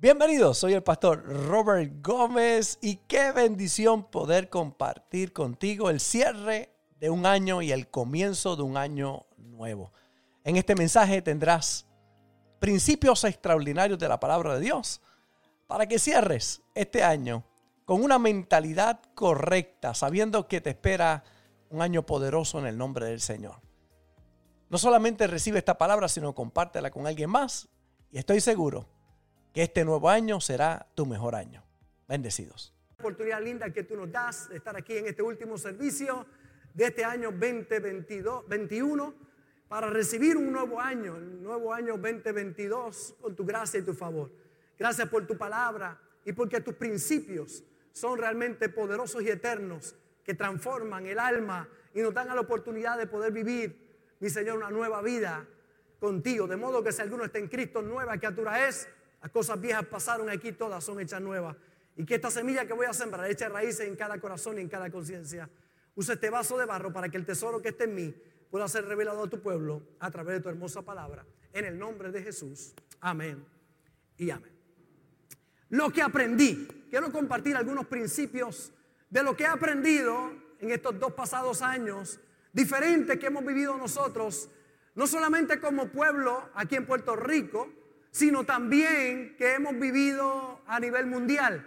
Bienvenidos, soy el pastor Robert Gómez y qué bendición poder compartir contigo el cierre de un año y el comienzo de un año nuevo. En este mensaje tendrás principios extraordinarios de la palabra de Dios para que cierres este año con una mentalidad correcta, sabiendo que te espera un año poderoso en el nombre del Señor. No solamente recibe esta palabra, sino compártela con alguien más y estoy seguro que este nuevo año será tu mejor año. Bendecidos. Oportunidad linda que tú nos das de estar aquí en este último servicio de este año 2021 para recibir un nuevo año, el nuevo año 2022 con tu gracia y tu favor. Gracias por tu palabra y porque tus principios son realmente poderosos y eternos que transforman el alma y nos dan la oportunidad de poder vivir, mi Señor, una nueva vida contigo. De modo que si alguno está en Cristo, nueva criatura es, las cosas viejas pasaron aquí, todas son hechas nuevas. Y que esta semilla que voy a sembrar eche raíces en cada corazón y en cada conciencia. Usa este vaso de barro para que el tesoro que esté en mí pueda ser revelado a tu pueblo a través de tu hermosa palabra. En el nombre de Jesús. Amén y amén. Lo que aprendí. Quiero compartir algunos principios de lo que he aprendido en estos dos pasados años, diferentes que hemos vivido nosotros, no solamente como pueblo aquí en Puerto Rico, sino también que hemos vivido a nivel mundial.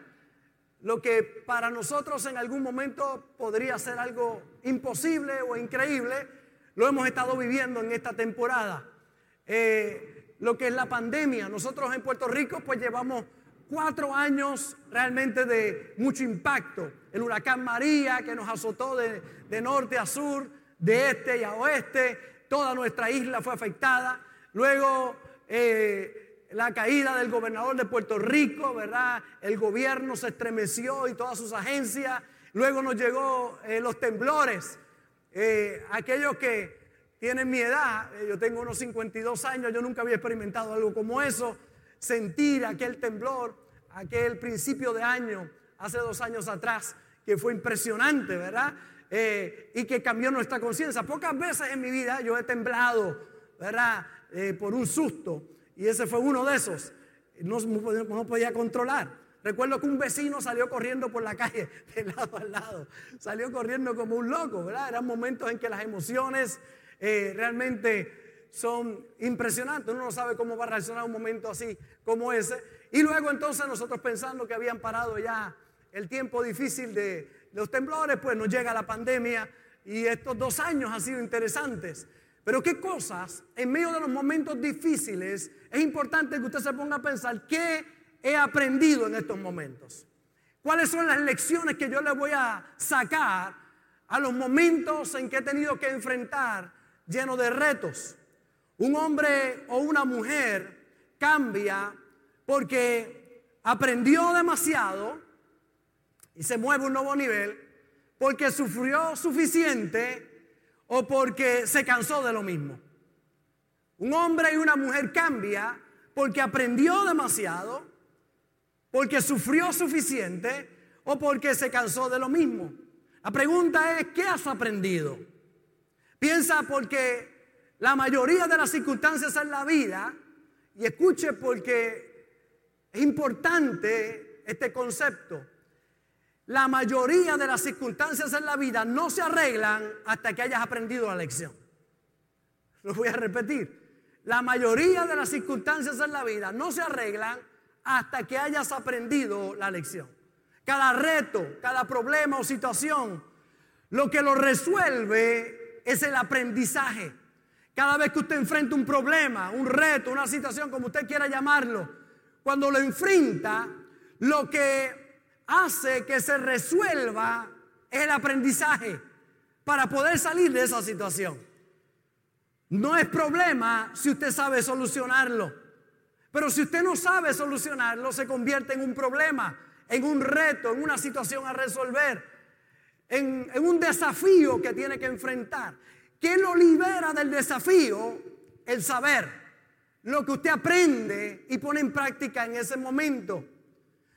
Lo que para nosotros en algún momento podría ser algo imposible o increíble, lo hemos estado viviendo en esta temporada. Eh, lo que es la pandemia. Nosotros en Puerto Rico pues llevamos cuatro años realmente de mucho impacto. El huracán María que nos azotó de, de norte a sur, de este y a oeste, toda nuestra isla fue afectada. Luego eh, la caída del gobernador de Puerto Rico, ¿verdad? El gobierno se estremeció y todas sus agencias. Luego nos llegó eh, los temblores. Eh, aquellos que tienen mi edad, eh, yo tengo unos 52 años, yo nunca había experimentado algo como eso. Sentir aquel temblor, aquel principio de año, hace dos años atrás, que fue impresionante, ¿verdad? y que cambió nuestra conciencia. Pocas veces en mi vida yo he temblado, ¿verdad? por un susto. Y ese fue uno de esos. No, no podía controlar. Recuerdo que un vecino salió corriendo por la calle de lado a lado. Salió corriendo como un loco, ¿verdad? Eran momentos en que las emociones eh, realmente son impresionantes. Uno no sabe cómo va a reaccionar un momento así como ese. Y luego entonces nosotros pensando que habían parado ya el tiempo difícil de los temblores, pues nos llega la pandemia y estos dos años han sido interesantes. Pero qué cosas en medio de los momentos difíciles es importante que usted se ponga a pensar qué he aprendido en estos momentos. ¿Cuáles son las lecciones que yo le voy a sacar a los momentos en que he tenido que enfrentar lleno de retos? Un hombre o una mujer cambia porque aprendió demasiado y se mueve a un nuevo nivel, porque sufrió suficiente o porque se cansó de lo mismo. Un hombre y una mujer cambia porque aprendió demasiado, porque sufrió suficiente o porque se cansó de lo mismo. La pregunta es, ¿qué has aprendido? Piensa porque la mayoría de las circunstancias en la vida, y escuche porque es importante este concepto, la mayoría de las circunstancias en la vida no se arreglan hasta que hayas aprendido la lección. Lo voy a repetir. La mayoría de las circunstancias en la vida no se arreglan hasta que hayas aprendido la lección. Cada reto, cada problema o situación, lo que lo resuelve es el aprendizaje. Cada vez que usted enfrenta un problema, un reto, una situación, como usted quiera llamarlo, cuando lo enfrenta, lo que hace que se resuelva el aprendizaje para poder salir de esa situación. No es problema si usted sabe solucionarlo. Pero si usted no sabe solucionarlo, se convierte en un problema, en un reto, en una situación a resolver, en, un desafío que tiene que enfrentar. ¿Qué lo libera del desafío? El saber, lo que usted aprende y pone en práctica en ese momento.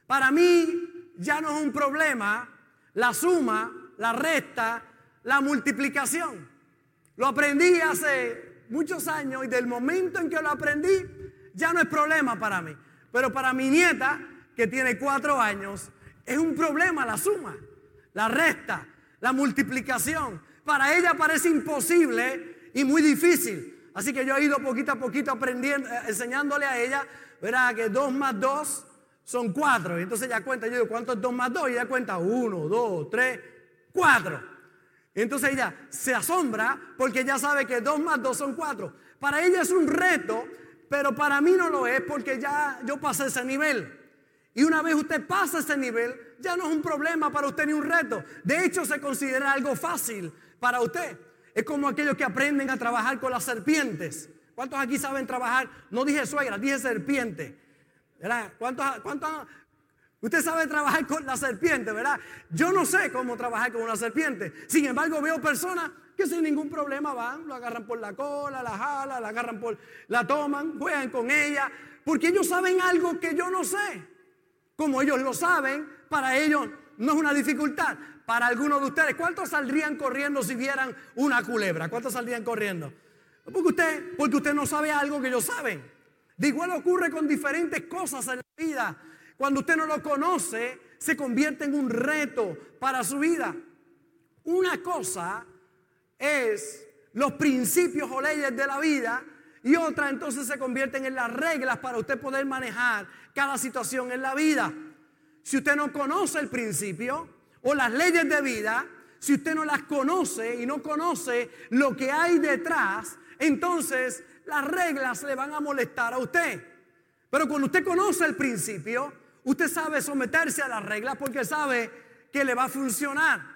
Para mí, ya no es un problema la suma, la resta, la multiplicación. Lo aprendí hace muchos años y del momento en que lo aprendí ya no es problema para mí. Pero para mi nieta, que tiene cuatro años, es un problema la suma, la resta, la multiplicación. Para ella parece imposible y muy difícil. Así que yo he ido poquito a poquito aprendiendo, eh, enseñándole a ella, verá que dos más dos son cuatro. Y entonces ella cuenta, yo digo, ¿cuánto es dos más dos? Y ella cuenta uno, dos, tres, cuatro. Entonces ella se asombra porque ya sabe que dos más dos son cuatro. Para ella es un reto, pero para mí no lo es porque ya yo pasé ese nivel. Y una vez usted pasa ese nivel, ya no es un problema para usted ni un reto. De hecho, se considera algo fácil para usted. Es como aquellos que aprenden a trabajar con las serpientes. ¿Cuántos aquí saben trabajar? No dije suegra, dije serpiente. ¿Cuántos, cuántos, usted sabe trabajar con la serpiente, verdad? Yo no sé cómo trabajar con una serpiente. Sin embargo, veo personas que sin ningún problema van, lo agarran por la cola, la jala, la agarran por, la toman, juegan con ella, porque ellos saben algo que yo no sé. Como ellos lo saben, para ellos no es una dificultad. Para algunos de ustedes, ¿cuántos saldrían corriendo si vieran una culebra? ¿Cuántos saldrían corriendo? Porque usted, porque usted no sabe algo que ellos saben. De igual ocurre con diferentes cosas en la vida. Cuando usted no lo conoce, se convierte en un reto para su vida. Una cosa es los principios o leyes de la vida y otra entonces se convierten en las reglas para usted poder manejar cada situación en la vida. Si usted no conoce el principio o las leyes de vida, si usted no las conoce y no conoce lo que hay detrás, entonces las reglas le van a molestar a usted. Pero cuando usted conoce el principio, usted sabe someterse a las reglas porque sabe que le va a funcionar.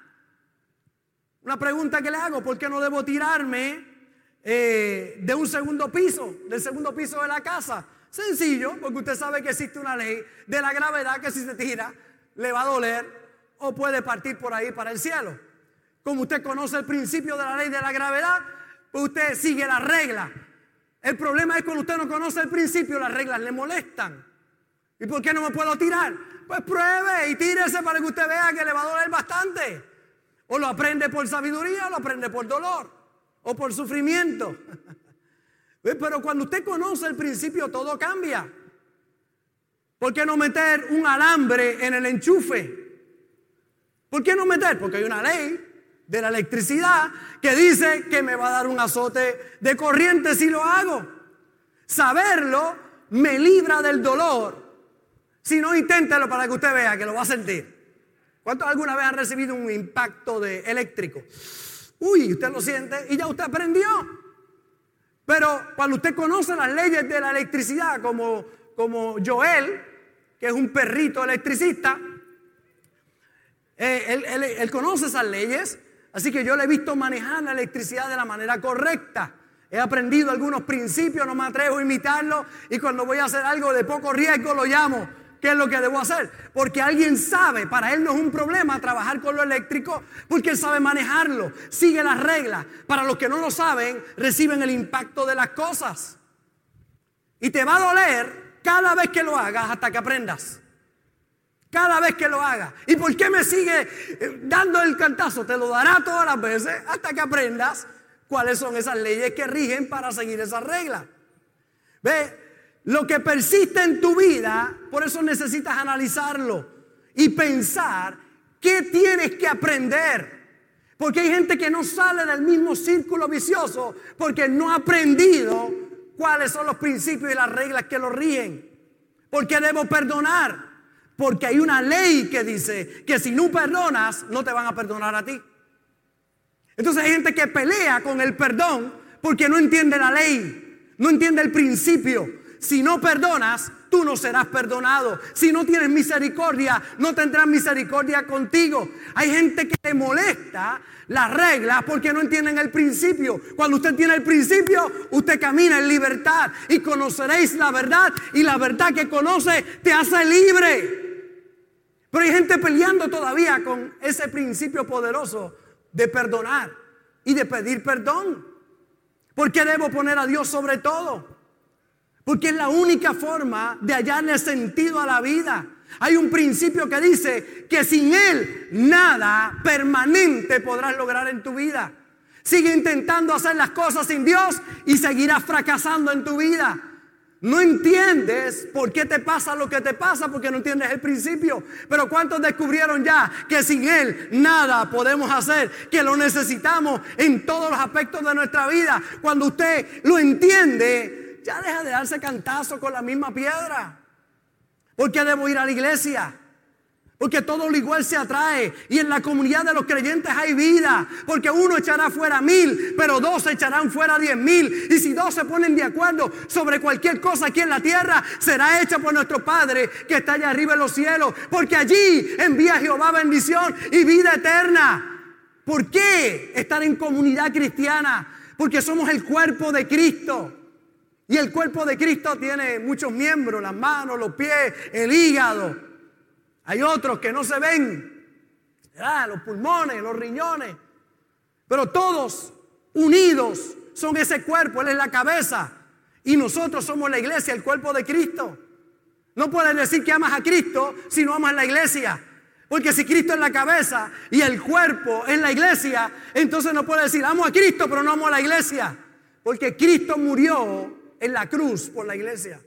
Una pregunta que le hago, ¿por qué no debo tirarme eh, de un segundo piso, del segundo piso de la casa? Sencillo, porque usted sabe que existe una ley de la gravedad que si se tira le va a doler o puede partir por ahí para el cielo. Como usted conoce el principio de la ley de la gravedad, pues usted sigue la regla. El problema es cuando usted no conoce el principio, las reglas le molestan. ¿Y por qué no me puedo tirar? Pues pruebe y tírese para que usted vea que le va a doler bastante. O lo aprende por sabiduría o lo aprende por dolor o por sufrimiento. Pero cuando usted conoce el principio, todo cambia. ¿Por qué no meter un alambre en el enchufe? ¿Por qué no meter? Porque hay una ley de la electricidad que dice que me va a dar un azote de corriente si lo hago. Saberlo me libra del dolor. Si no, inténtelo para que usted vea que lo va a sentir. ¿Cuántos alguna vez han recibido un impacto de eléctrico? Uy, usted lo siente y ya usted aprendió. Pero cuando usted conoce las leyes de la electricidad, como, como Joel, que es un perrito electricista, eh, él, conoce esas leyes, así que yo le he visto manejar la electricidad de la manera correcta. He aprendido algunos principios, no me atrevo a imitarlo y cuando voy a hacer algo de poco riesgo lo llamo ¿Qué es lo que debo hacer? Porque alguien sabe, para él no es un problema trabajar con lo eléctrico, porque él sabe manejarlo, sigue las reglas. Para los que no lo saben, reciben el impacto de las cosas. Y te va a doler cada vez que lo hagas hasta que aprendas. Cada vez que lo hagas. ¿Y por qué me sigue eh, dando el cantazo? Te lo dará todas las veces hasta que aprendas cuáles son esas leyes que rigen para seguir esas reglas. ¿Ve? Lo que persiste en tu vida, por eso necesitas analizarlo y pensar qué tienes que aprender. Porque hay gente que no sale del mismo círculo vicioso porque no ha aprendido cuáles son los principios y las reglas que lo rigen. Porque debo perdonar. Porque hay una ley que dice que si no perdonas, no te van a perdonar a ti. Entonces hay gente que pelea con el perdón porque no entiende la ley, no entiende el principio si no perdonas, tú no serás perdonado. Si no tienes misericordia, no tendrás misericordia contigo. Hay gente que le molesta las reglas porque no entienden el principio. Cuando usted tiene el principio, usted camina en libertad y conoceréis la verdad y la verdad que conoce te hace libre. Pero hay gente peleando todavía con ese principio poderoso de perdonar y de pedir perdón. ¿Por qué debo poner a Dios sobre todo? Porque es la única forma de hallarle sentido a la vida. Hay un principio que dice que sin Él nada permanente podrás lograr en tu vida. Sigue intentando hacer las cosas sin Dios y seguirás fracasando en tu vida. No entiendes por qué te pasa lo que te pasa porque no entiendes el principio. Pero ¿cuántos descubrieron ya que sin Él nada podemos hacer? Que lo necesitamos en todos los aspectos de nuestra vida. Cuando usted lo entiende, ya deja de darse cantazo con la misma piedra. ¿Por qué debo ir a la iglesia? Porque todo lo igual se atrae. Y en la comunidad de los creyentes hay vida. Porque uno echará fuera mil, pero dos echarán fuera diez mil. Y si dos se ponen de acuerdo sobre cualquier cosa aquí en la tierra, será hecha por nuestro Padre que está allá arriba en los cielos. Porque allí envía Jehová bendición y vida eterna. ¿Por qué estar en comunidad cristiana? Porque somos el cuerpo de Cristo. Y el cuerpo de Cristo tiene muchos miembros, las manos, los pies, el hígado. Hay otros que no se ven, los pulmones, los riñones, pero todos unidos son ese cuerpo, Él es la cabeza y nosotros somos la iglesia, el cuerpo de Cristo. No puedes decir que amas a Cristo si no amas la iglesia. Porque si Cristo es la cabeza y el cuerpo es la iglesia, entonces no puedes decir amo a Cristo pero no amo a la iglesia. Porque Cristo murió en la cruz por la iglesia.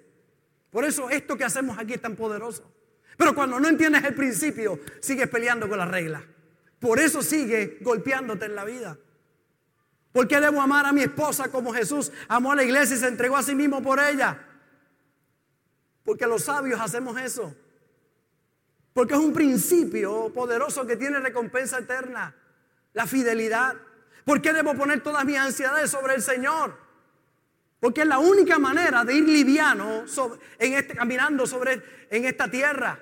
Por eso esto que hacemos aquí es tan poderoso. Pero cuando no entiendes el principio, sigues peleando con las reglas. Por eso sigue golpeándote en la vida. ¿Por qué debo amar a mi esposa como Jesús amó a la iglesia y se entregó a sí mismo por ella? Porque los sabios hacemos eso. Porque es un principio poderoso que tiene recompensa eterna. La fidelidad. ¿Por qué debo poner todas mis ansiedades sobre el Señor? Porque es la única manera de ir liviano en este, caminando sobre, en esta tierra.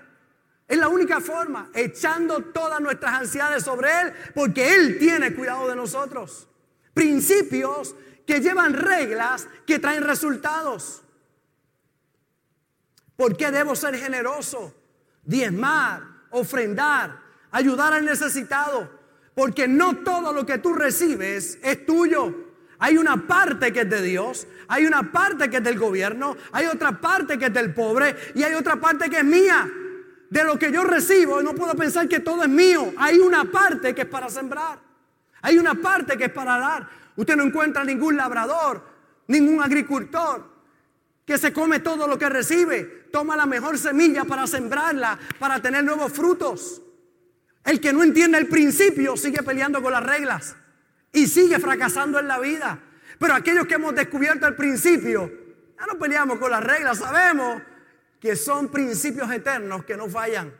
Es la única forma, echando todas nuestras ansiedades sobre Él, porque Él tiene cuidado de nosotros. Principios que llevan reglas que traen resultados. ¿Por qué debo ser generoso? Diezmar, ofrendar, ayudar al necesitado. Porque no todo lo que tú recibes es tuyo. Hay una parte que es de Dios, hay una parte que es del gobierno, hay otra parte que es del pobre y hay otra parte que es mía de lo que yo recibo, no puedo pensar que todo es mío. Hay una parte que es para sembrar. Hay una parte que es para dar. Usted no encuentra ningún labrador, ningún agricultor que se come todo lo que recibe. Toma la mejor semilla para sembrarla, para tener nuevos frutos. El que no entiende el principio sigue peleando con las reglas y sigue fracasando en la vida. Pero aquellos que hemos descubierto el principio, ya no peleamos con las reglas, sabemos que son principios eternos que no fallan.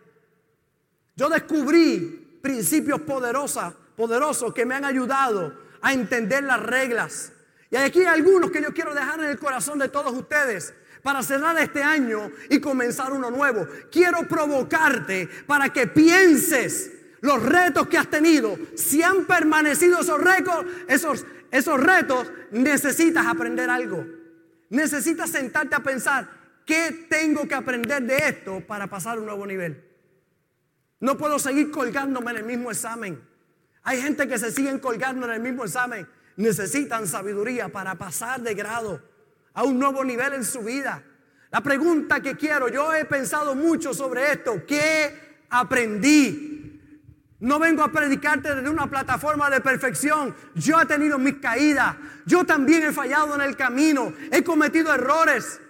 Yo descubrí principios poderosos, poderosos que me han ayudado a entender las reglas. Y aquí hay algunos que yo quiero dejar en el corazón de todos ustedes para cerrar este año y comenzar uno nuevo. Quiero provocarte para que pienses los retos que has tenido. Si han permanecido esos, récords, esos, esos retos, necesitas aprender algo. Necesitas sentarte a pensar, ¿Qué tengo que aprender de esto para pasar a un nuevo nivel? No puedo seguir colgándome en el mismo examen. Hay gente que se siguen colgando en el mismo examen. Necesitan sabiduría para pasar de grado a un nuevo nivel en su vida. La pregunta que quiero, yo he pensado mucho sobre esto. ¿Qué aprendí? No vengo a predicarte desde una plataforma de perfección. Yo he tenido mis caídas. Yo también he fallado en el camino. He cometido errores.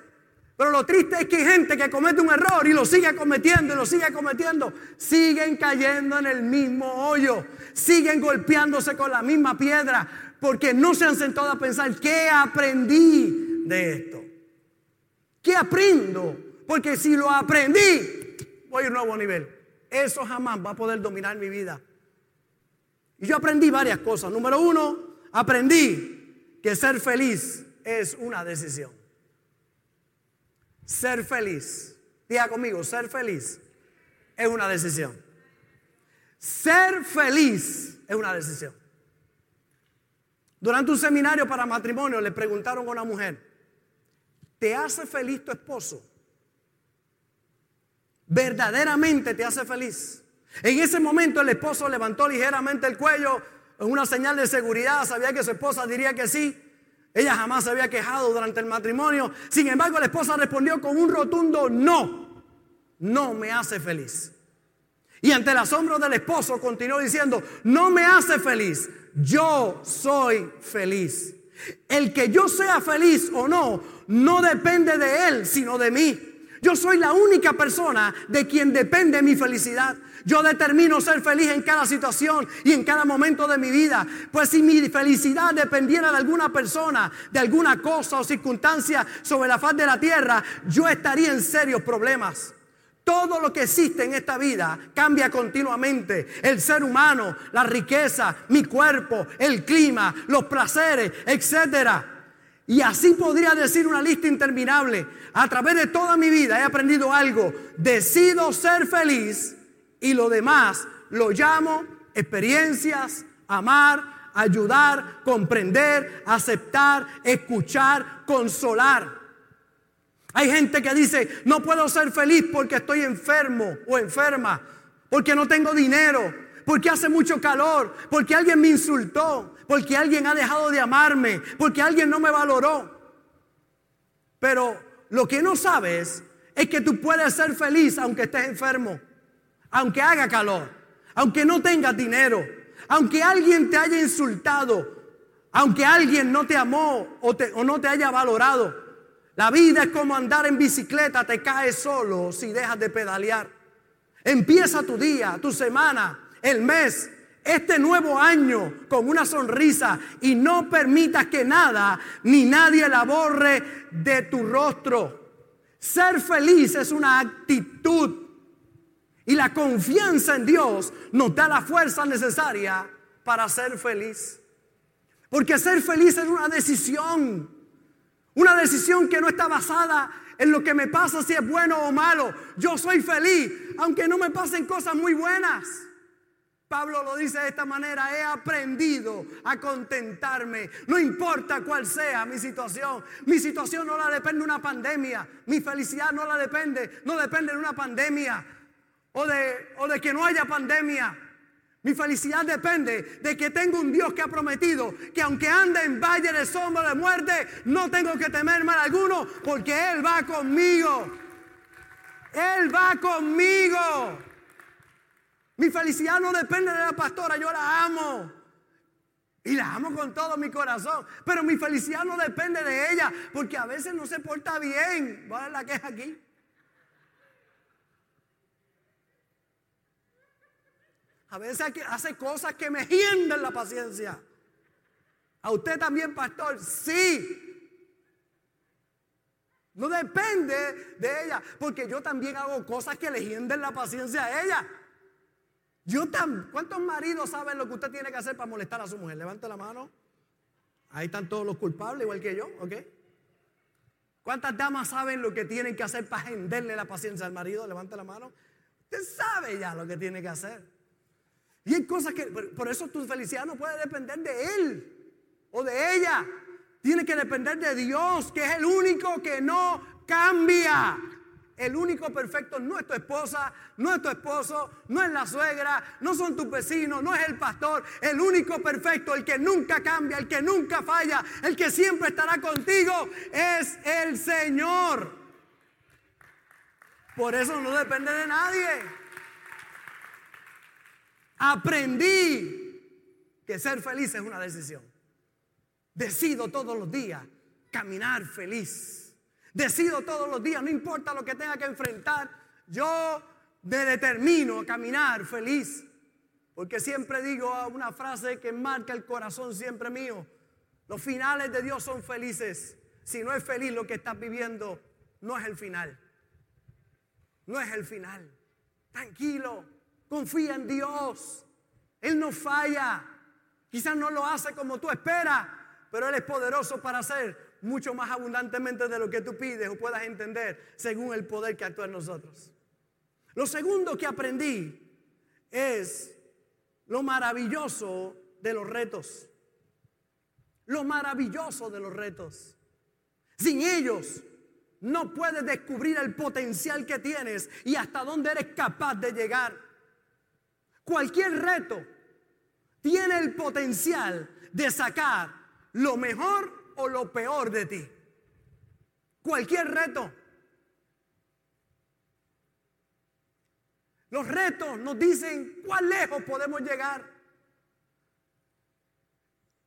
Pero lo triste es que hay gente que comete un error y lo sigue cometiendo y lo sigue cometiendo. Siguen cayendo en el mismo hoyo. Siguen golpeándose con la misma piedra. Porque no se han sentado a pensar, ¿qué aprendí de esto? ¿Qué aprendo? Porque si lo aprendí, voy a un nuevo nivel. Eso jamás va a poder dominar mi vida. Y yo aprendí varias cosas. Número uno, aprendí que ser feliz es una decisión. Ser feliz. Diga conmigo, ser feliz es una decisión. Ser feliz es una decisión. Durante un seminario para matrimonio le preguntaron a una mujer, ¿te hace feliz tu esposo? ¿Verdaderamente te hace feliz? En ese momento el esposo levantó ligeramente el cuello una señal de seguridad, sabía que su esposa diría que sí. Ella jamás se había quejado durante el matrimonio. Sin embargo, la esposa respondió con un rotundo no. No me hace feliz. Y ante el asombro del esposo continuó diciendo, no me hace feliz. Yo soy feliz. El que yo sea feliz o no, no depende de él, sino de mí. Yo soy la única persona de quien depende mi felicidad. Yo determino ser feliz en cada situación y en cada momento de mi vida. Pues si mi felicidad dependiera de alguna persona, de alguna cosa o circunstancia sobre la faz de la tierra, yo estaría en serios problemas. Todo lo que existe en esta vida cambia continuamente. El ser humano, la riqueza, mi cuerpo, el clima, los placeres, etcétera. Y así podría decir una lista interminable. A través de toda mi vida he aprendido algo. Decido ser feliz y lo demás lo llamo experiencias, amar, ayudar, comprender, aceptar, escuchar, consolar. Hay gente que dice, no puedo ser feliz porque estoy enfermo o enferma, porque no tengo dinero, porque hace mucho calor, porque alguien me insultó, porque alguien ha dejado de amarme, porque alguien no me valoró. Pero lo que no sabes es que tú puedes ser feliz aunque estés enfermo, aunque haga calor, aunque no tengas dinero, aunque alguien te haya insultado, aunque alguien no te amó o, o no te haya valorado. La vida es como andar en bicicleta, te caes solo si dejas de pedalear. Empieza tu día, tu semana, el mes, este nuevo año con una sonrisa y no permitas que nada ni nadie la borre de tu rostro. Ser feliz es una actitud y la confianza en Dios nos da la fuerza necesaria para ser feliz. Porque ser feliz es una decisión. Una decisión que no está basada en lo que me pasa si es bueno o malo. Yo soy feliz, aunque no me pasen cosas muy buenas. Pablo lo dice de esta manera, he aprendido a contentarme, no importa cuál sea mi situación. Mi situación no la depende de una pandemia, mi felicidad no la depende, no depende de una pandemia o de, o de que no haya pandemia. Mi felicidad depende de que tengo un Dios que ha prometido que aunque ande en valle de sombra de muerte, no tengo que temer mal alguno porque Él va conmigo. Él va conmigo. Mi felicidad no depende de la pastora, yo la amo. Y la amo con todo mi corazón. Pero mi felicidad no depende de ella porque a veces no se porta bien. A ver la queja aquí. A veces hace cosas que me hienden la paciencia. A usted también, pastor, sí. No depende de ella, porque yo también hago cosas que le hienden la paciencia a ella. Yo. ¿Cuántos maridos saben lo que usted tiene que hacer para molestar a su mujer? Levante la mano. Ahí están todos los culpables, igual que yo, ¿ok? ¿Cuántas damas saben lo que tienen que hacer para henderle la paciencia al marido? Levante la mano. Usted sabe ya lo que tiene que hacer. Y hay cosas que, por eso tu felicidad no puede depender de él o de ella. Tiene que depender de Dios, que es el único que no cambia. El único perfecto no es tu esposa, no es tu esposo, no es la suegra, no son tus vecinos, no es el pastor. El único perfecto, el que nunca cambia, el que nunca falla, el que siempre estará contigo, es el Señor. Por eso no depende de nadie. Aprendí que ser feliz es una decisión. Decido todos los días caminar feliz. Decido todos los días, no importa lo que tenga que enfrentar, yo me determino a caminar feliz. Porque siempre digo una frase que marca el corazón siempre mío. Los finales de Dios son felices. Si no es feliz lo que estás viviendo, no es el final. No es el final. Tranquilo. Confía en Dios. Él no falla. Quizás no lo hace como tú esperas, pero Él es poderoso para hacer mucho más abundantemente de lo que tú pides o puedas entender según el poder que actúa en nosotros. Lo segundo que aprendí es lo maravilloso de los retos. Lo maravilloso de los retos. Sin ellos no puedes descubrir el potencial que tienes y hasta dónde eres capaz de llegar. Cualquier reto tiene el potencial de sacar lo mejor o lo peor de ti. Cualquier reto. Los retos nos dicen cuán lejos podemos llegar.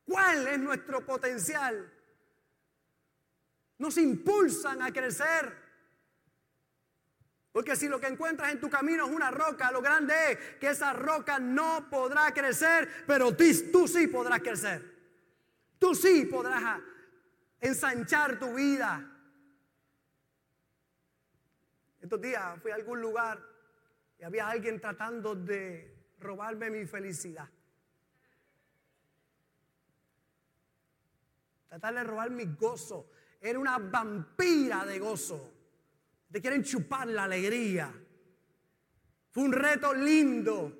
¿Cuál es nuestro potencial? Nos impulsan a crecer. Porque si lo que encuentras en tu camino es una roca, lo grande es que esa roca no podrá crecer, pero tú, tú sí podrás crecer. Tú sí podrás ensanchar tu vida. Estos días fui a algún lugar y había alguien tratando de robarme mi felicidad. Tratar de robar mi gozo. Era una vampira de gozo. Te quieren chupar la alegría. Fue un reto lindo,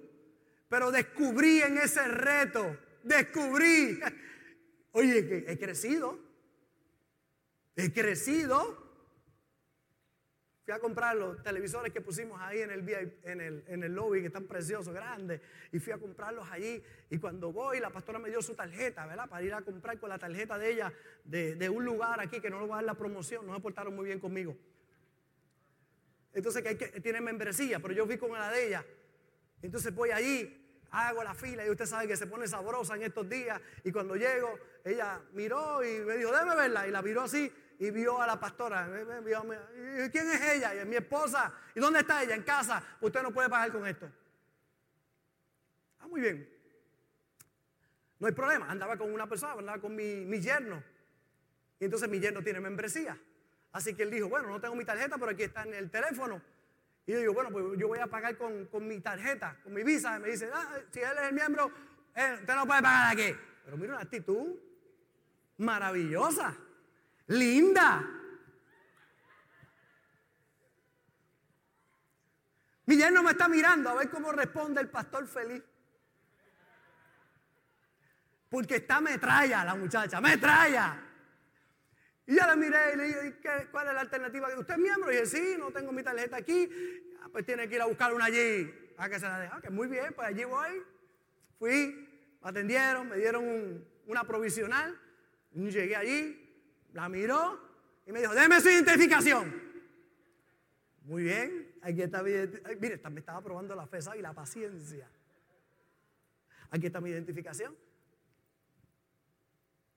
pero descubrí en ese reto, descubrí, oye, he crecido, he crecido. Fui a comprar los televisores que pusimos ahí en el, en el, en el lobby, que están preciosos, grandes, y fui a comprarlos allí. Y cuando voy, la pastora me dio su tarjeta, ¿verdad? Para ir a comprar con la tarjeta de ella de, de un lugar aquí que no lo va a dar la promoción, no se portaron muy bien conmigo. Entonces que, hay que tiene membresía, pero yo fui con la de ella. Entonces voy allí, hago la fila y usted sabe que se pone sabrosa en estos días. Y cuando llego, ella miró y me dijo, déjame verla. Y la miró así y vio a la pastora. ¿Quién es ella? Y es mi esposa. ¿Y dónde está ella? En casa. Usted no puede pagar con esto. Ah, muy bien. No hay problema. Andaba con una persona, andaba con mi, mi yerno. Y entonces mi yerno tiene membresía. Así que él dijo, bueno, no tengo mi tarjeta, pero aquí está en el teléfono. Y yo digo, bueno, pues yo voy a pagar con, mi tarjeta, con mi visa. Me dice, ah, si él es el miembro, eh, usted no puede pagar aquí. Pero mira una actitud maravillosa, linda. Mi yerno me está mirando a ver cómo responde el pastor feliz. Porque está metralla la muchacha, metralla. Y ya la miré y le dije, ¿cuál es la alternativa? ¿Usted es miembro? Y dije, sí, no tengo mi tarjeta aquí. Ah, pues tiene que ir a buscar una allí para que se la deje. Ah, que muy bien, pues allí voy. Fui, me atendieron, me dieron una provisional. Llegué allí, la miró y me dijo, déme su identificación. Muy bien, aquí está mi identificación. Mire, me estaba probando la fe y la paciencia. Aquí está mi identificación.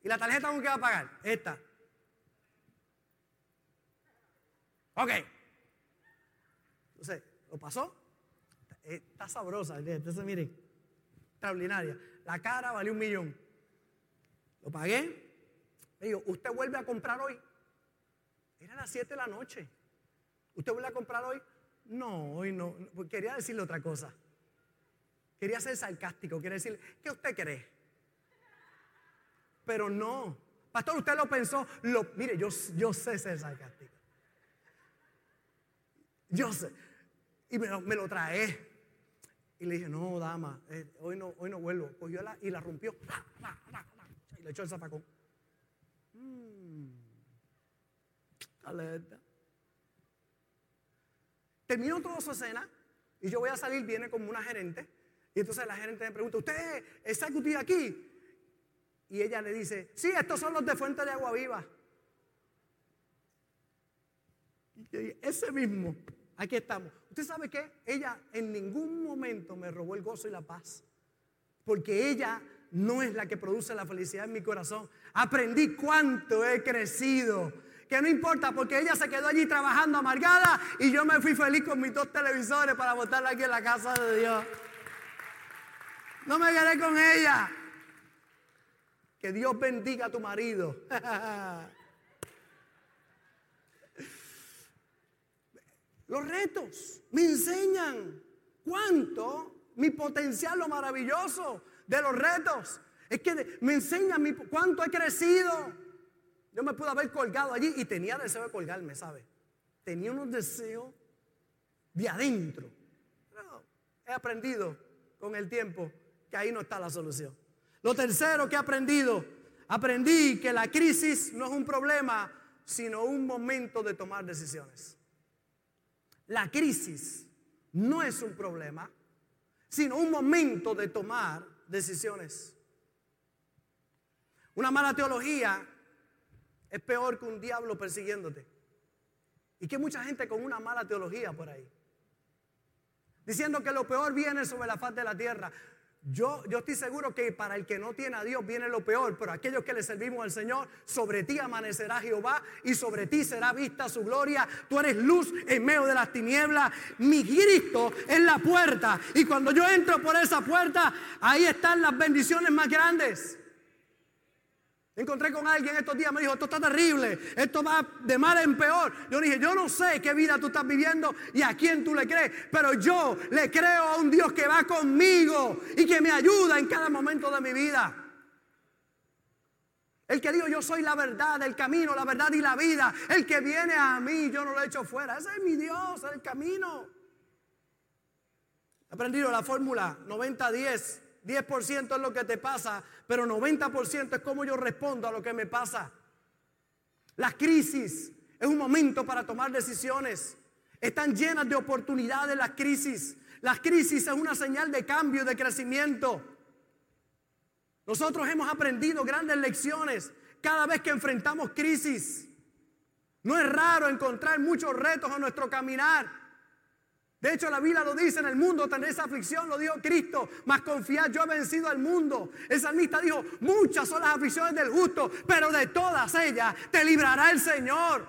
¿Y la tarjeta con qué va a pagar? Esta. Ok. Entonces, lo pasó. Está sabrosa. Entonces, miren, extraordinaria. La cara valió un millón. Lo pagué. Me dijo, ¿usted vuelve a comprar hoy? Era las 7 de la noche. ¿Usted vuelve a comprar hoy? No, hoy no. Quería decirle otra cosa. Quería ser sarcástico. Quería decirle, ¿qué usted cree? Pero no. Pastor, usted lo pensó. Lo, mire, yo, yo sé ser sarcástico. Yo sé. Y me, lo trae. Y le dije, no, dama, eh, hoy, no, hoy no vuelvo. Cogió la, y la rompió. Y le echó el zapacón. Mm. Alerta. Terminó toda su escena y yo voy a salir, viene como una gerente. Y entonces la gerente me pregunta, ¿usted es ejecutivo aquí? Y ella le dice, sí, estos son los de Fuente de Agua Viva. Ese mismo. Aquí estamos. ¿Usted sabe qué? Ella en ningún momento me robó el gozo y la paz. Porque ella no es la que produce la felicidad en mi corazón. Aprendí cuánto he crecido. Que no importa, porque ella se quedó allí trabajando amargada y yo me fui feliz con mis dos televisores para botarla aquí en la casa de Dios. No me quedé con ella. Que Dios bendiga a tu marido. Los retos me enseñan cuánto mi potencial, lo maravilloso de los retos. Es que me enseñan mi, cuánto he crecido. Yo me pude haber colgado allí y tenía deseo de colgarme, ¿sabe? Tenía unos deseos de adentro. He aprendido con el tiempo que ahí no está la solución. Lo tercero que he aprendido, aprendí que la crisis no es un problema, sino un momento de tomar decisiones. La crisis no es un problema, sino un momento de tomar decisiones. Una mala teología es peor que un diablo persiguiéndote. Y que mucha gente con una mala teología por ahí. Diciendo que lo peor viene sobre la faz de la tierra. Yo, yo estoy seguro que para el que no tiene a Dios viene lo peor, pero aquellos que le servimos al Señor, sobre ti amanecerá Jehová y sobre ti será vista su gloria. Tú eres luz en medio de las tinieblas. Mi Cristo es la puerta. Y cuando yo entro por esa puerta, ahí están las bendiciones más grandes. Encontré con alguien estos días, me dijo, esto está terrible, esto va de mal en peor. Yo dije, yo no sé qué vida tú estás viviendo y a quién tú le crees, pero yo le creo a un Dios que va conmigo y que me ayuda en cada momento de mi vida. El que dijo, yo soy la verdad, el camino, la verdad y la vida. El que viene a mí, yo no lo echo fuera. Ese es mi Dios, el camino. He aprendido la fórmula 90-10. 10% es lo que te pasa, pero 90% es cómo yo respondo a lo que me pasa. Las crisis es un momento para tomar decisiones. Están llenas de oportunidades las crisis. Las crisis es una señal de cambio, de crecimiento. Nosotros hemos aprendido grandes lecciones cada vez que enfrentamos crisis. No es raro encontrar muchos retos a nuestro caminar. De hecho, la Biblia lo dice, en el mundo tendréis aflicción, lo dijo Cristo, mas confiad, yo he vencido al mundo. El salmista dijo, muchas son las aflicciones del justo, pero de todas ellas te librará el Señor.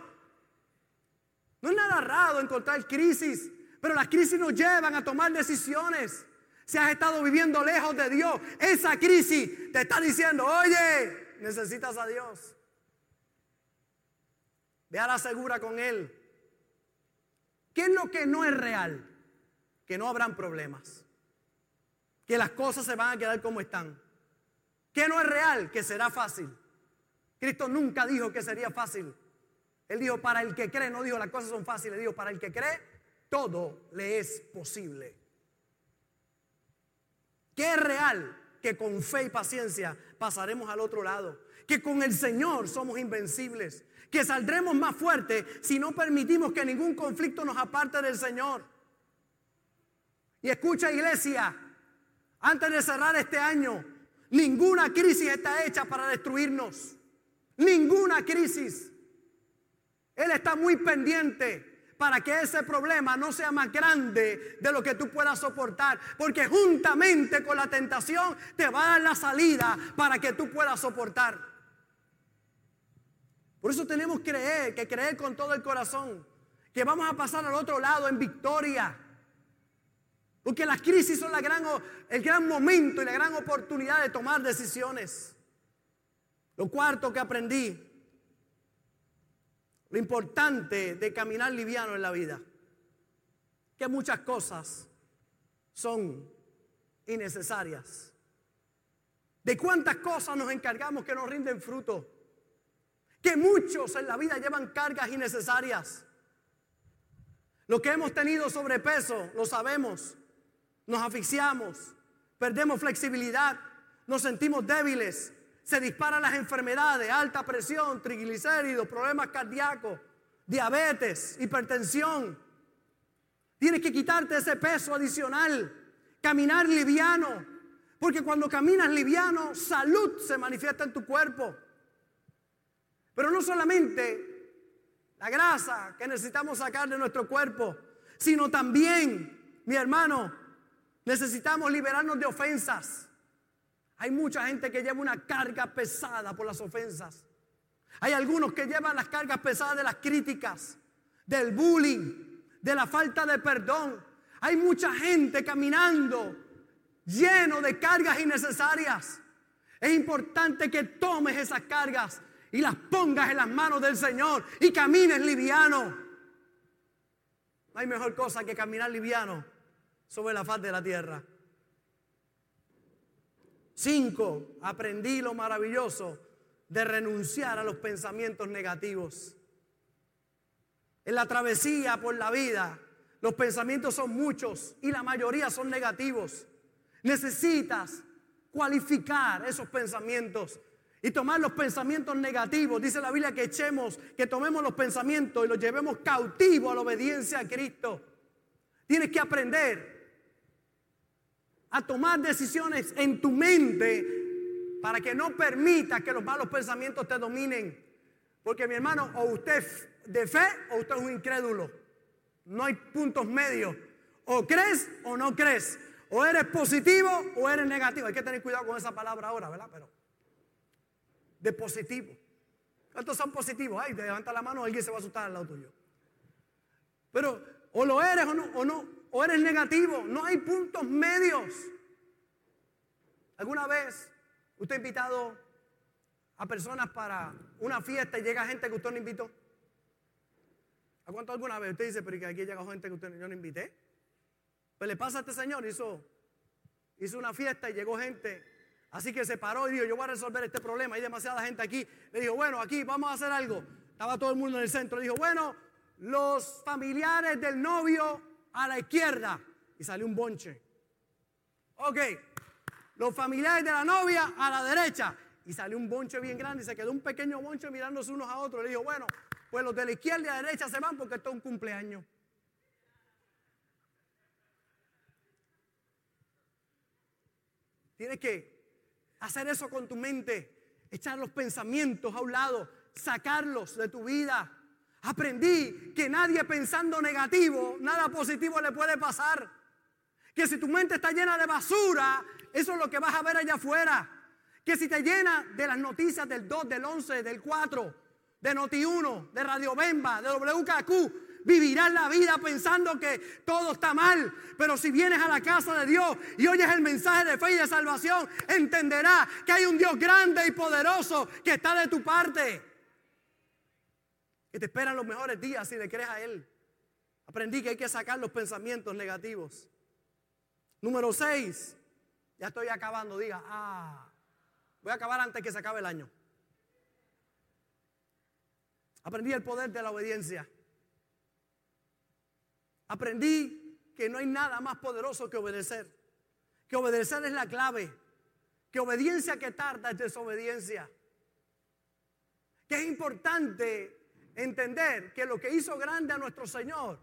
No es nada raro encontrar crisis, pero las crisis nos llevan a tomar decisiones. Si has estado viviendo lejos de Dios, esa crisis te está diciendo, oye, necesitas a Dios. Ve a la segura con Él. ¿Qué es lo que no es real? Que no habrán problemas. Que las cosas se van a quedar como están. ¿Qué no es real? Que será fácil. Cristo nunca dijo que sería fácil. Él dijo, para el que cree, no dijo las cosas son fáciles, dijo, para el que cree, todo le es posible. ¿Qué es real? Que con fe y paciencia pasaremos al otro lado. Que con el Señor somos invencibles que saldremos más fuertes si no permitimos que ningún conflicto nos aparte del Señor. Y escucha iglesia, antes de cerrar este año, ninguna crisis está hecha para destruirnos. Ninguna crisis. Él está muy pendiente para que ese problema no sea más grande de lo que tú puedas soportar. Porque juntamente con la tentación te va a dar la salida para que tú puedas soportar. Por eso tenemos que creer, que creer con todo el corazón, que vamos a pasar al otro lado en victoria. Porque las crisis son gran, el gran momento y la gran oportunidad de tomar decisiones. Lo cuarto que aprendí, lo importante de caminar liviano en la vida, que muchas cosas son innecesarias. De cuántas cosas nos encargamos que nos rinden fruto que muchos en la vida llevan cargas innecesarias. Lo que hemos tenido sobrepeso, lo sabemos. Nos asfixiamos, perdemos flexibilidad, nos sentimos débiles, se disparan las enfermedades, alta presión, triglicéridos, problemas cardíacos, diabetes, hipertensión. Tienes que quitarte ese peso adicional, caminar liviano, porque cuando caminas liviano, salud se manifiesta en tu cuerpo. Pero no solamente la grasa que necesitamos sacar de nuestro cuerpo, sino también, mi hermano, necesitamos liberarnos de ofensas. Hay mucha gente que lleva una carga pesada por las ofensas. Hay algunos que llevan las cargas pesadas de las críticas, del bullying, de la falta de perdón. Hay mucha gente caminando lleno de cargas innecesarias. Es importante que tomes esas cargas y las pongas en las manos del Señor y camines liviano. No hay mejor cosa que caminar liviano sobre la faz de la tierra. Cinco, aprendí lo maravilloso de renunciar a los pensamientos negativos. En la travesía por la vida, los pensamientos son muchos y la mayoría son negativos. Necesitas cualificar esos pensamientos y tomar los pensamientos negativos. Dice la Biblia que echemos, que tomemos los pensamientos y los llevemos cautivos a la obediencia a Cristo. Tienes que aprender a tomar decisiones en tu mente para que no permita que los malos pensamientos te dominen. Porque mi hermano, o usted es de fe o usted es un incrédulo. No hay puntos medios. O crees o no crees. o eres positivo o eres negativo. Hay que tener cuidado con esa palabra ahora, ¿verdad? Pero de positivo. ¿Cuántos son positivos? Ay, te levanta la mano, alguien se va a asustar al lado tuyo. Pero o lo eres o no, o no, o eres negativo. No hay puntos medios. ¿Alguna vez usted ha invitado a personas para una fiesta y llega gente que usted no invitó? ¿A cuánto alguna vez usted dice, pero que aquí llega gente que usted yo no invité? Pues le pasa a este señor, hizo, hizo una fiesta y llegó gente. Así que se paró y dijo, yo voy a resolver este problema. Hay demasiada gente aquí. Le dijo, bueno, aquí vamos a hacer algo. Estaba todo el mundo en el centro. Le dijo, bueno, los familiares del novio a la izquierda. Y salió un bonche. Ok, los familiares de la novia a la derecha. Y salió un bonche bien grande y se quedó un pequeño bonche mirándose unos a otros. Le dijo, bueno, pues los de la izquierda y la derecha se van porque esto es un cumpleaños. Tienes que hacer eso con tu mente, echar los pensamientos a un lado, sacarlos de tu vida. Aprendí que nadie pensando negativo, nada positivo le puede pasar. Que si tu mente está llena de basura, eso es lo que vas a ver allá afuera. Que si te llena de las noticias del 2, del 11, del 4, de Noti1, de Radio Bemba, de WKQ, vivirás la vida pensando que todo está mal. Pero si vienes a la casa de Dios y oyes el mensaje de fe y de salvación, entenderás que hay un Dios grande y poderoso que está de tu parte. Que te esperan los mejores días si le crees a Él. Aprendí que hay que sacar los pensamientos negativos. Número 6. Ya estoy acabando. Diga, ah, voy a acabar antes que se acabe el año. Aprendí el poder de la obediencia. Aprendí que no hay nada más poderoso que obedecer. Que obedecer es la clave. Que obediencia que tarda es desobediencia. Que es importante entender que lo que hizo grande a nuestro Señor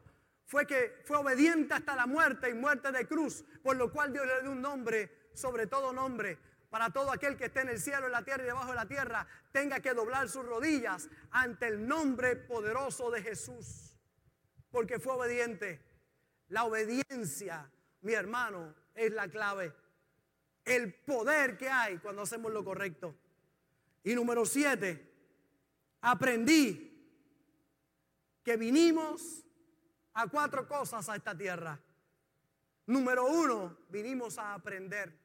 fue que fue obediente hasta la muerte y muerte de cruz, por lo cual Dios le dio un nombre, sobre todo nombre, para todo aquel que esté en el cielo, en la tierra y debajo de la tierra, tenga que doblar sus rodillas ante el nombre poderoso de Jesús. Porque fue obediente. La obediencia, mi hermano, es la clave. El poder que hay cuando hacemos lo correcto. Y número siete, aprendí que vinimos a cuatro cosas a esta tierra. Número uno, vinimos a aprender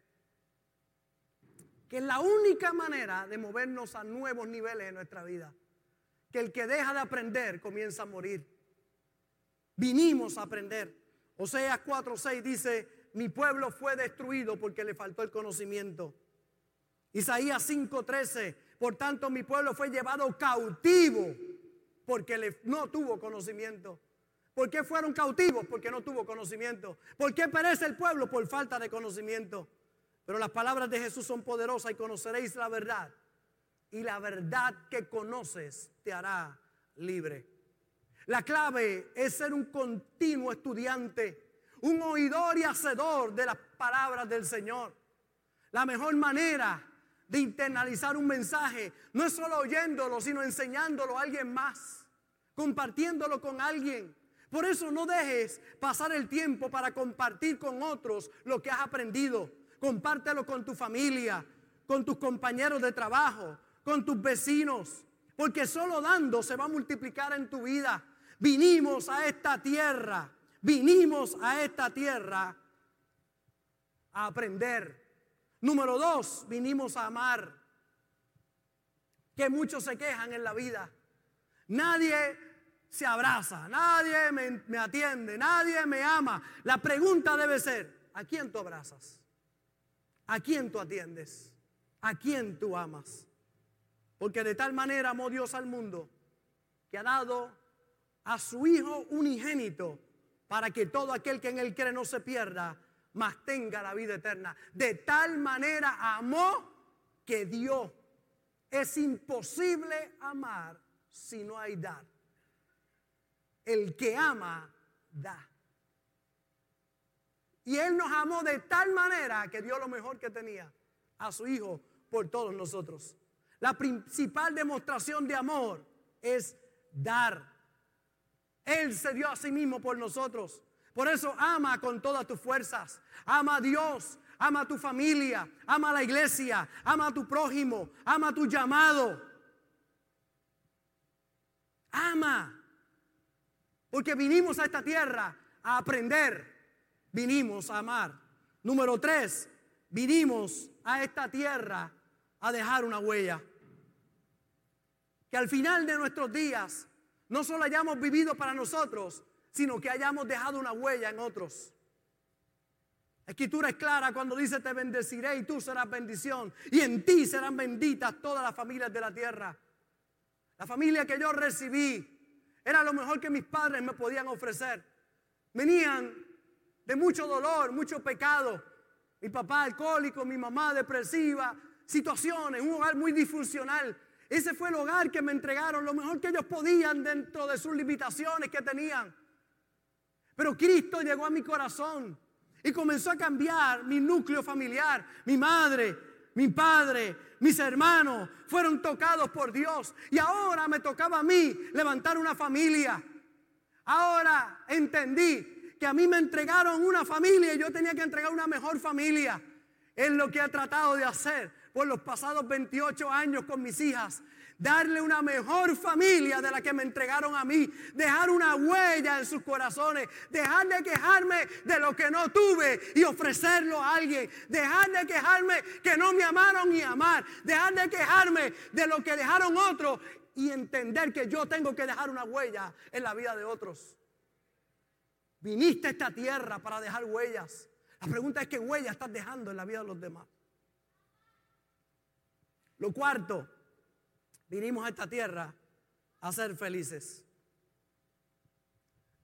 que es la única manera de movernos a nuevos niveles en nuestra vida. Que el que deja de aprender comienza a morir. Vinimos a aprender. Oseas 4:6 dice, mi pueblo fue destruido porque le faltó el conocimiento. Isaías 5:13, por tanto mi pueblo fue llevado cautivo porque no tuvo conocimiento. ¿Por qué fueron cautivos? Porque no tuvo conocimiento. ¿Por qué perece el pueblo? Por falta de conocimiento. Pero las palabras de Jesús son poderosas y conoceréis la verdad. Y la verdad que conoces te hará libre. La clave es ser un continuo estudiante, un oidor y hacedor de las palabras del Señor. La mejor manera de internalizar un mensaje no es solo oyéndolo, sino enseñándolo a alguien más, compartiéndolo con alguien. Por eso no dejes pasar el tiempo para compartir con otros lo que has aprendido compártelo con tu familia, con tus compañeros de trabajo, con tus vecinos, porque solo dando se va a multiplicar en tu vida. Vinimos a esta tierra, vinimos a esta tierra a aprender. Número dos, vinimos a amar. Que muchos se quejan en la vida. Nadie se abraza, nadie me, atiende, nadie me ama. La pregunta debe ser, ¿a quién tú abrazas? ¿A quién tú atiendes? ¿A quién tú amas? Porque de tal manera amó Dios al mundo que ha dado a su Hijo unigénito para que todo aquel que en él cree no se pierda, mas tenga la vida eterna. De tal manera amó que dio. Es imposible amar si no hay dar. El que ama, da. Y Él nos amó de tal manera que dio lo mejor que tenía a su Hijo por todos nosotros. La principal demostración de amor es dar. Él se dio a sí mismo por nosotros. Por eso ama con todas tus fuerzas. Ama a Dios, ama a tu familia, ama a la iglesia, ama a tu prójimo, ama a tu llamado. Ama. Porque vinimos a esta tierra a aprender, vinimos a amar. Número tres, vinimos a esta tierra a dejar una huella. Que al final de nuestros días no solo hayamos vivido para nosotros, sino que hayamos dejado una huella en otros. La escritura es clara cuando dice te bendeciré y tú serás bendición y en ti serán benditas todas las familias de la tierra. La familia que yo recibí era lo mejor que mis padres me podían ofrecer. Venían de mucho dolor, mucho pecado. Mi papá alcohólico, mi mamá depresiva, situaciones, un hogar muy disfuncional. Ese fue el hogar que me entregaron, lo mejor que ellos podían dentro de sus limitaciones que tenían. Pero Cristo llegó a mi corazón y comenzó a cambiar mi núcleo familiar. Mi madre, mi padre, mis hermanos fueron tocados por Dios. Y ahora me tocaba a mí levantar una familia. Ahora entendí que a mí me entregaron una familia y yo tenía que entregar una mejor familia. Es lo que he tratado de hacer por los pasados 28 años con mis hijas. Darle una mejor familia de la que me entregaron a mí. Dejar una huella en sus corazones. Dejar de quejarme de lo que no tuve y ofrecerlo a alguien. Dejar de quejarme que no me amaron y amar. Dejar de quejarme de lo que dejaron otros y entender que yo tengo que dejar una huella en la vida de otros. Viniste a esta tierra para dejar huellas. La pregunta es qué huella estás dejando en la vida de los demás. Lo cuarto, vinimos a esta tierra a ser felices.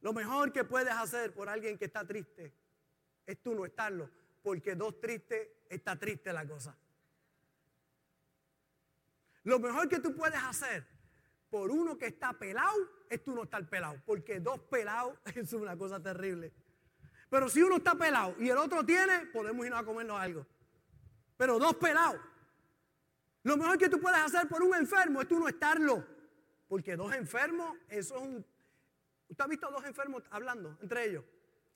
Lo mejor que puedes hacer por alguien que está triste es tú no estarlo, porque dos tristes está triste la cosa. Lo mejor que tú puedes hacer por uno que está pelado es tú no estar pelado, porque dos pelados es una cosa terrible. Pero si uno está pelado y el otro tiene, podemos irnos a comernos algo. Pero dos pelados lo mejor que tú puedes hacer por un enfermo es tú no estarlo. Porque dos enfermos, eso es un... ¿Usted ha visto dos enfermos hablando entre ellos?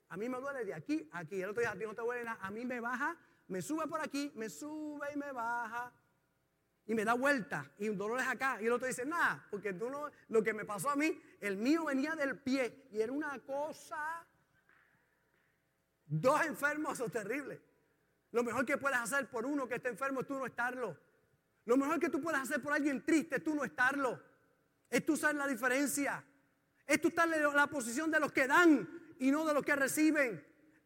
A mí me duele de aquí a aquí. El otro día a ti no te duele nada. A mí me baja, me sube por aquí, me sube y me baja. Y me da vuelta. Y un dolor es acá. Y el otro dice, nada, porque tú no, lo que me pasó a mí, el mío venía del pie. Y era una cosa. Dos enfermos, eso es terrible. Lo mejor que puedes hacer por uno que esté enfermo es tú no estarlo. Lo mejor que tú puedes hacer por alguien triste es tú no estarlo. Es tú saber la diferencia. Es tú estar en la posición de los que dan y no de los que reciben.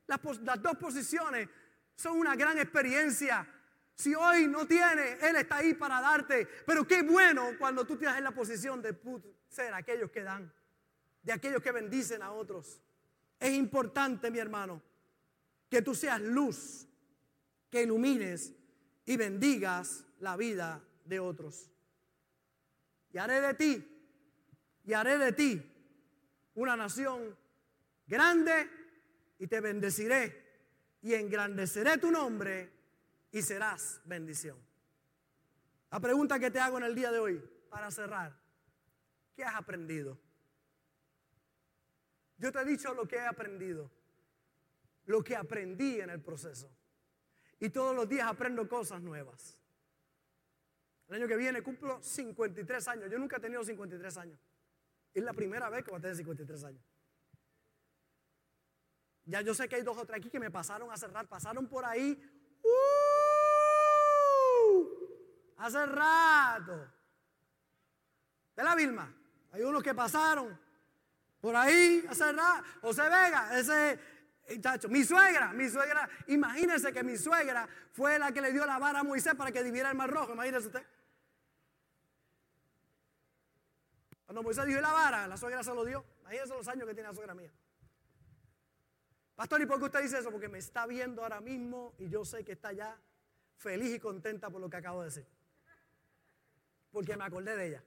Las, dos posiciones son una gran experiencia. Si hoy no tienes, Él está ahí para darte. Pero qué bueno cuando tú estás en la posición de ser aquellos que dan, de aquellos que bendicen a otros. Es importante, mi hermano, que tú seas luz, que ilumines y bendigas la vida de otros. Y haré de ti, y haré de ti una nación grande y te bendeciré y engrandeceré tu nombre y serás bendición. La pregunta que te hago en el día de hoy, para cerrar, ¿qué has aprendido? Yo te he dicho lo que he aprendido, lo que aprendí en el proceso. Y todos los días aprendo cosas nuevas. El año que viene cumplo 53 años. Yo nunca he tenido 53 años. Es la primera vez que voy a tener 53 años. Ya yo sé que hay dos o tres aquí que me pasaron a cerrar. Pasaron por ahí. ¡uh! hace rato. ¿De la Vilma? Hay unos que pasaron por ahí a cerrar. José Vega, ese Mi suegra, mi suegra, imagínense que mi suegra fue la que le dio la vara a Moisés para que diviera el mar rojo, imagínense usted. Cuando Moisés dio la vara, la suegra se lo dio. Imagínense los años que tiene la suegra mía. Pastor, ¿y por qué usted dice eso? Porque me está viendo ahora mismo y yo sé que está ya feliz y contenta por lo que acabo de decir. Porque me acordé de ella.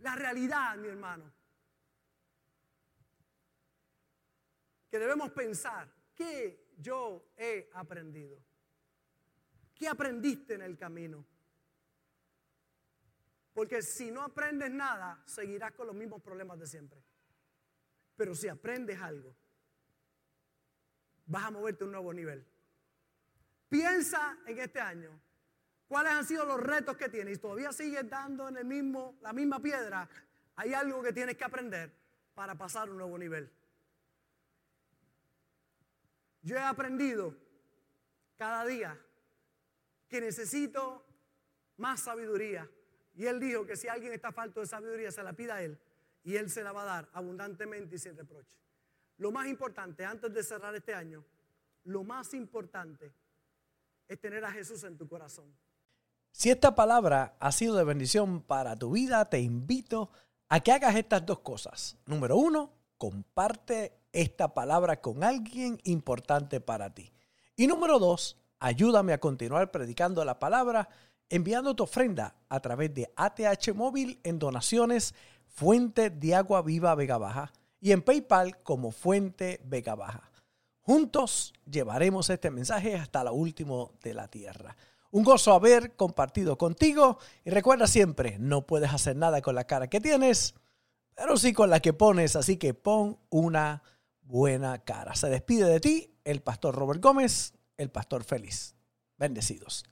La realidad, mi hermano, debemos pensar, ¿qué yo he aprendido? ¿Qué aprendiste en el camino? Porque si no aprendes nada, seguirás con los mismos problemas de siempre. Pero si aprendes algo, vas a moverte a un nuevo nivel. Piensa en este año. ¿Cuáles han sido los retos que tienes? Y todavía sigues dando en el mismo, la misma piedra. Hay algo que tienes que aprender para pasar un nuevo nivel. Yo he aprendido cada día que necesito más sabiduría. Y él dijo que si alguien está falto de sabiduría, se la pida a él. Y él se la va a dar abundantemente y sin reproche. Lo más importante, antes de cerrar este año, lo más importante es tener a Jesús en tu corazón. Si esta palabra ha sido de bendición para tu vida, te invito a que hagas estas dos cosas. Número uno, comparte esta palabra con alguien importante para ti. Y número dos, ayúdame a continuar predicando la palabra enviando tu ofrenda a través de ATH Móvil en donaciones Fuente de Agua Viva Vega Baja y en PayPal como Fuente Vega Baja. Juntos llevaremos este mensaje hasta lo último de la tierra. Un gozo haber compartido contigo y recuerda siempre, no puedes hacer nada con la cara que tienes, pero sí con la que pones, así que pon una buena cara. Se despide de ti el pastor Robert Gómez, el pastor feliz. Bendecidos.